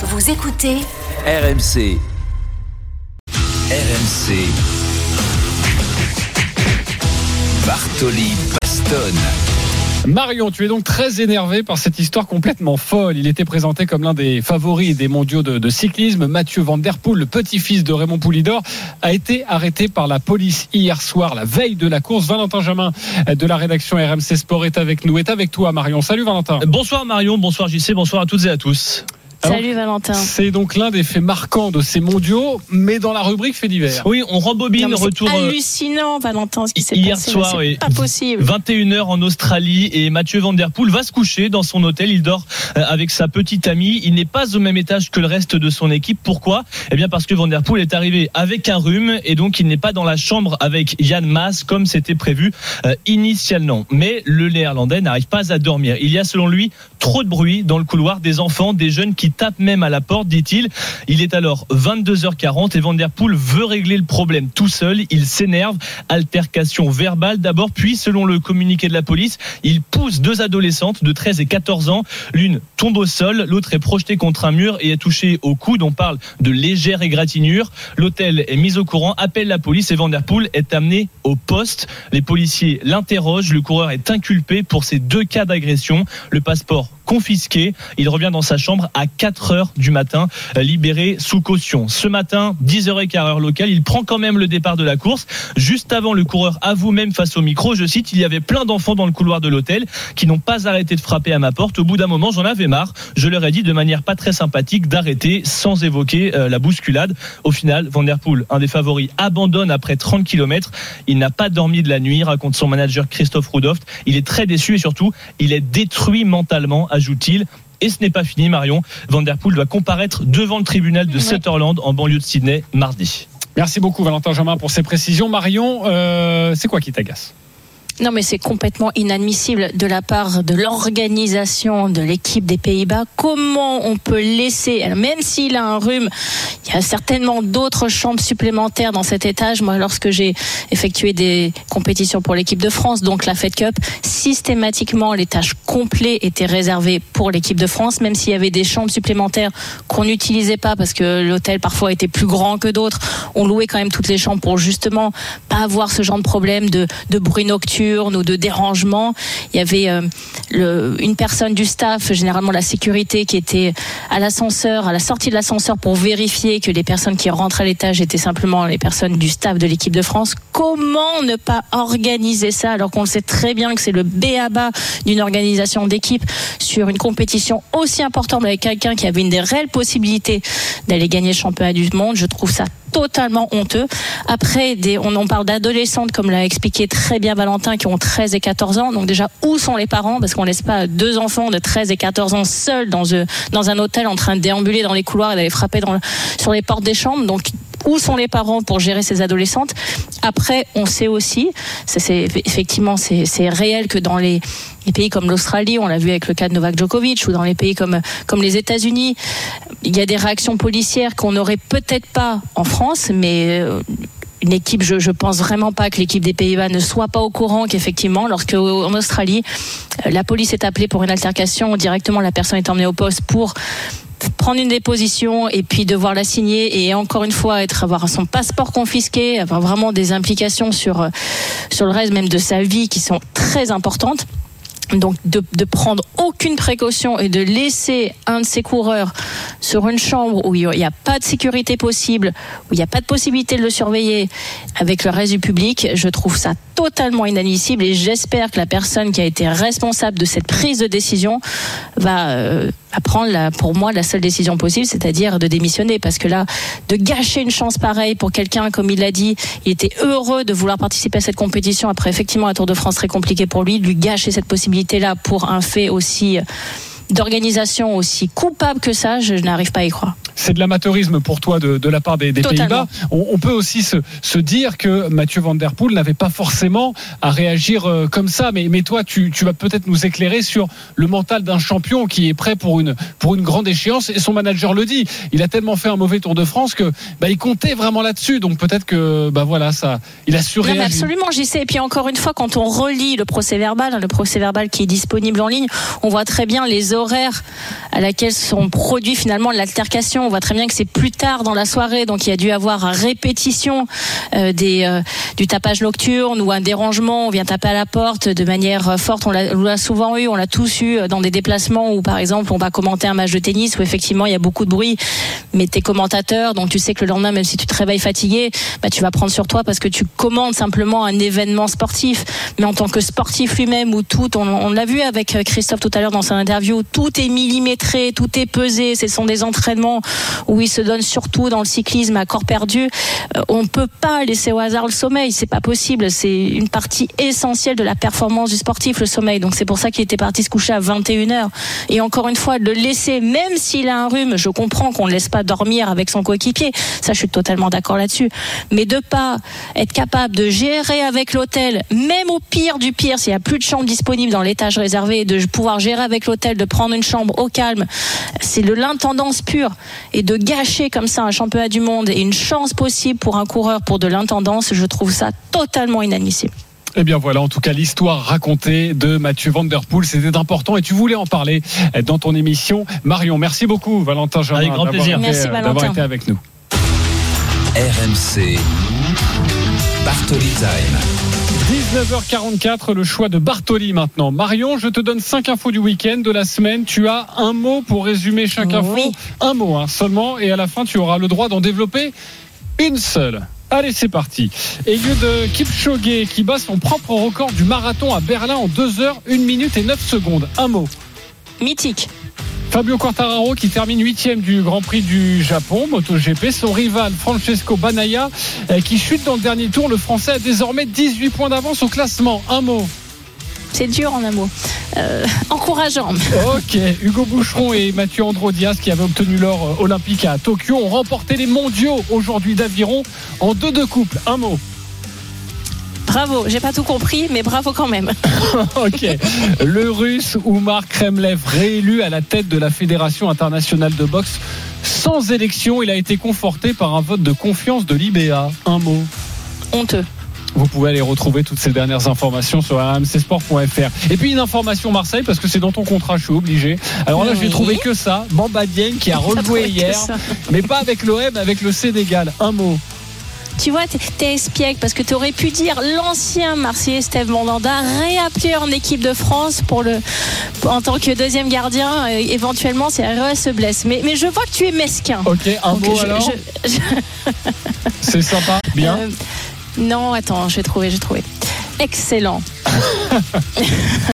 Vous écoutez RMC. RMC. Bartoli Bastone. Marion, tu es donc très énervé par cette histoire complètement folle. Il était présenté comme l'un des favoris des mondiaux de, de cyclisme. Mathieu Van Der Poel, le petit-fils de Raymond Poulidor, a été arrêté par la police hier soir, la veille de la course. Valentin Jamin de la rédaction RMC Sport est avec nous, est avec toi Marion. Salut Valentin. Bonsoir Marion, bonsoir JC, bonsoir à toutes et à tous. Salut Valentin. C'est donc l'un des faits marquants de ces mondiaux, mais dans la rubrique fait divers. Oui, on rembobine, Non, mais c'est retour euh, hallucinant, Valentin, ce qui s'est hier passé. soir, oui. C'est pas possible. 21h en Australie et Mathieu Van Der Poel va se coucher dans son hôtel. Il dort euh, avec sa petite amie. Il n'est pas au même étage que le reste de son équipe. Pourquoi? Eh bien parce que Van Der Poel est arrivé avec un rhume et donc il n'est pas dans la chambre avec Yann Maas comme c'était prévu euh, initialement. Mais le néerlandais n'arrive pas à dormir. Il y a selon lui trop de bruit dans le couloir, des enfants, des jeunes qui tapent même à la porte, dit-il. Il est alors 22h40 et Van Der Poel veut régler le problème tout seul. Il s'énerve, altercation verbale d'abord, puis selon le communiqué de la police, il pousse deux adolescentes de 13 et 14 ans. L'une tombe au sol, l'autre est projetée contre un mur et est touchée au coude. On parle de légère égratignure. L'hôtel est mis au courant, appelle la police et Van Der Poel est amené au poste. Les policiers l'interrogent. Le coureur est inculpé pour ces deux cas d'agression. Le passeport confisqué. Il revient dans sa chambre à 4 heures du matin, euh, libéré sous caution. Ce matin, 10h15 heure locale, il prend quand même le départ de la course. Juste avant, le coureur avoue même face au micro, je cite, il y avait plein d'enfants dans le couloir de l'hôtel qui n'ont pas arrêté de frapper à ma porte. Au bout d'un moment, j'en avais marre. Je leur ai dit de manière pas très sympathique d'arrêter sans évoquer euh, la bousculade. Au final, Van Der Poel, un des favoris, abandonne après 30 km. Il n'a pas dormi de la nuit, raconte son manager Christophe Rudolph. Il est très déçu et surtout, il est détruit mentalement, ajoute-t-il. Et ce n'est pas fini, Marion. Van Der Poel doit comparaître devant le tribunal de. Sutherland en banlieue de Sydney mardi. Merci beaucoup Valentin Jamin pour ces précisions. Marion, euh, c'est quoi qui t'agace? Non, mais c'est complètement inadmissible de la part de l'organisation de l'équipe des Pays-Bas. Comment on peut laisser, même s'il a un rhume, il y a certainement d'autres chambres supplémentaires dans cet étage. Moi, lorsque j'ai effectué des compétitions pour l'équipe de France, donc la Fed Cup, systématiquement, l'étage complet était réservé pour l'équipe de France, même s'il y avait des chambres supplémentaires qu'on n'utilisait pas parce que l'hôtel parfois était plus grand que d'autres. On louait quand même toutes les chambres pour justement pas avoir ce genre de problème de bruit nocturne ou de dérangement. Il y avait euh, une personne du staff, généralement la sécurité, qui était à l'ascenseur, à la sortie de l'ascenseur pour vérifier que les personnes qui rentrent à l'étage étaient simplement les personnes du staff de l'équipe de France. Comment ne pas organiser ça alors qu'on sait très bien que c'est le B.A.B.A. d'une organisation d'équipe sur une compétition aussi importante avec quelqu'un qui avait une des réelles possibilités d'aller gagner le championnat du monde? Je trouve ça totalement honteux. Après, on en parle d'adolescentes, comme l'a expliqué très bien Valentin, qui ont 13 et 14 ans. Donc déjà, où sont les parents? Parce qu'on laisse pas deux enfants de 13 et 14 ans seuls dans, euh, dans un hôtel en train de déambuler dans les couloirs et d'aller frapper sur les portes des chambres. Donc où sont les parents pour gérer ces adolescentes. Après, on sait aussi, c'est, effectivement, c'est, c'est réel que dans les, les pays comme l'Australie, on l'a vu avec le cas de Novak Djokovic, ou dans les pays comme, comme les États-Unis, il y a des réactions policières qu'on n'aurait peut-être pas en France, mais euh, une équipe, je, je pense vraiment pas que l'équipe des Pays-Bas ne soit pas au courant qu'effectivement, lorsque en Australie, euh, la police est appelée pour une altercation, directement la personne est emmenée au poste pour prendre une déposition et puis devoir la signer et encore une fois être avoir son passeport confisqué, avoir vraiment des implications sur euh, sur le reste même de sa vie qui sont très importantes. Donc de, de prendre aucune précaution et de laisser un de ses coureurs sur une chambre où il n'y a pas de sécurité possible, où il n'y a pas de possibilité de le surveiller avec le reste du public, je trouve ça totalement inadmissible et j'espère que la personne qui a été responsable de cette prise de décision va, euh, prendre pour moi la seule décision possible, c'est-à-dire de démissionner parce que là, de gâcher une chance pareille pour quelqu'un, comme il l'a dit, il était heureux de vouloir participer à cette compétition après effectivement un Tour de France très compliqué pour lui, de lui gâcher cette possibilité-là pour un fait aussi d'organisation aussi coupable que ça, je n'arrive pas à y croire. C'est de l'amateurisme pour toi de, de la part des, des. Pays-Bas. On, on peut aussi se, se dire que Mathieu Van Der Poel n'avait pas forcément à réagir euh, comme ça. Mais, mais toi, tu, tu vas peut-être nous éclairer sur le mental d'un champion qui est prêt pour une, pour une grande échéance. Et son manager le dit. Il a tellement fait un mauvais Tour de France que bah, il comptait vraiment là-dessus. Donc peut-être que bah voilà, ça, il a surréagi. mais absolument, j'y sais. Et puis encore une fois, quand on relit le procès verbal, hein, le procès verbal qui est disponible en ligne, on voit très bien les horaires à laquelle sont produits finalement l'altercation. On voit très bien que c'est plus tard dans la soirée, donc il y a dû avoir répétition euh, euh, du tapage nocturne ou un dérangement. On vient taper à la porte de manière euh, forte. On l'a souvent eu, on l'a tous eu dans des déplacements où par exemple on va commenter un match de tennis où effectivement il y a beaucoup de bruit, mais t'es commentateur, donc tu sais que le lendemain, même si tu te réveilles fatigué, bah, tu vas prendre sur toi parce que tu commandes simplement un événement sportif. Mais en tant que sportif lui-même, où tout, on, l'a vu avec Christophe tout à l'heure dans son interview, tout est millimétré, tout est pesé. Ce sont des entraînements où il se donne surtout dans le cyclisme à corps perdu. Euh, on ne peut pas laisser au hasard le sommeil. C'est pas possible. C'est une partie essentielle de la performance du sportif, le sommeil. Donc c'est pour ça qu'il était parti se coucher à 21h. Et encore une fois, de le laisser, même s'il a un rhume, je comprends qu'on ne laisse pas dormir avec son coéquipier. Ça, je suis totalement d'accord là-dessus. Mais de pas être capable de gérer avec l'hôtel, même au pire du pire, s'il n'y a plus de chambre disponible dans l'étage réservé, de pouvoir gérer avec l'hôtel, de prendre une chambre au calme, c'est de l'intendance pure. Et de gâcher comme ça un championnat du monde et une chance possible pour un coureur pour de l'intendance, je trouve ça totalement inadmissible. Eh bien voilà, en tout cas, l'histoire racontée de Mathieu Van Der Poel, c'était important et tu voulais en parler dans ton émission. Marion, merci beaucoup, Valentin Germain, Avec grand plaisir. été- Merci, d'avoir Valentin. été avec nous. RMC. Bartoli Time. 19h44, le choix de Bartoli maintenant. Marion, je te donne cinq infos du week-end, de la semaine. Tu as un mot pour résumer chaque info. Oui. Un mot hein, seulement. Et à la fin, tu auras le droit d'en développer une seule. Allez, c'est parti. Eliud Kipchoge qui bat son propre record du marathon à Berlin en 2 heures, 1 minute et 9 secondes. Un mot. Mythique. Fabio Quartararo qui termine huitième du Grand Prix du Japon, MotoGP. Son rival Francesco Banaya euh, qui chute dans le dernier tour. Le Français a désormais 18 points d'avance au classement. Un mot. C'est dur en un mot. Euh, encourageant. Ok, Hugo Boucheron et Mathieu Androdias qui avaient obtenu l'or euh, olympique à Tokyo ont remporté les mondiaux aujourd'hui d'aviron en deux de couple. Un mot. Bravo, j'ai pas tout compris, mais bravo quand même. Ok. Le russe Oumar Kremlev réélu à la tête de la Fédération internationale de boxe sans élection, il a été conforté par un vote de confiance de l'IBA. Un mot. Honteux. Vous pouvez aller retrouver toutes ces dernières informations sur rmcsport.fr. Et puis une information Marseille, parce que c'est dans ton contrat, je suis obligé. Alors là, je vais Oui. trouver que ça. Bamba Dieng qui a trouvé rejoué hier, mais pas avec l'OM, avec le Sénégal. Un mot. Tu vois, t'es- espiègle parce que tu aurais pu dire l'ancien Marseillais Steve Mandanda réappelé en équipe de France pour le, en tant que deuxième gardien, euh, éventuellement si RS se blesse. Mais, mais je vois que tu es mesquin. Ok, un Donc, mot je- alors. je- je- C'est sympa. Bien. euh, non, attends, je vais trouver, j'ai trouvé. Excellent.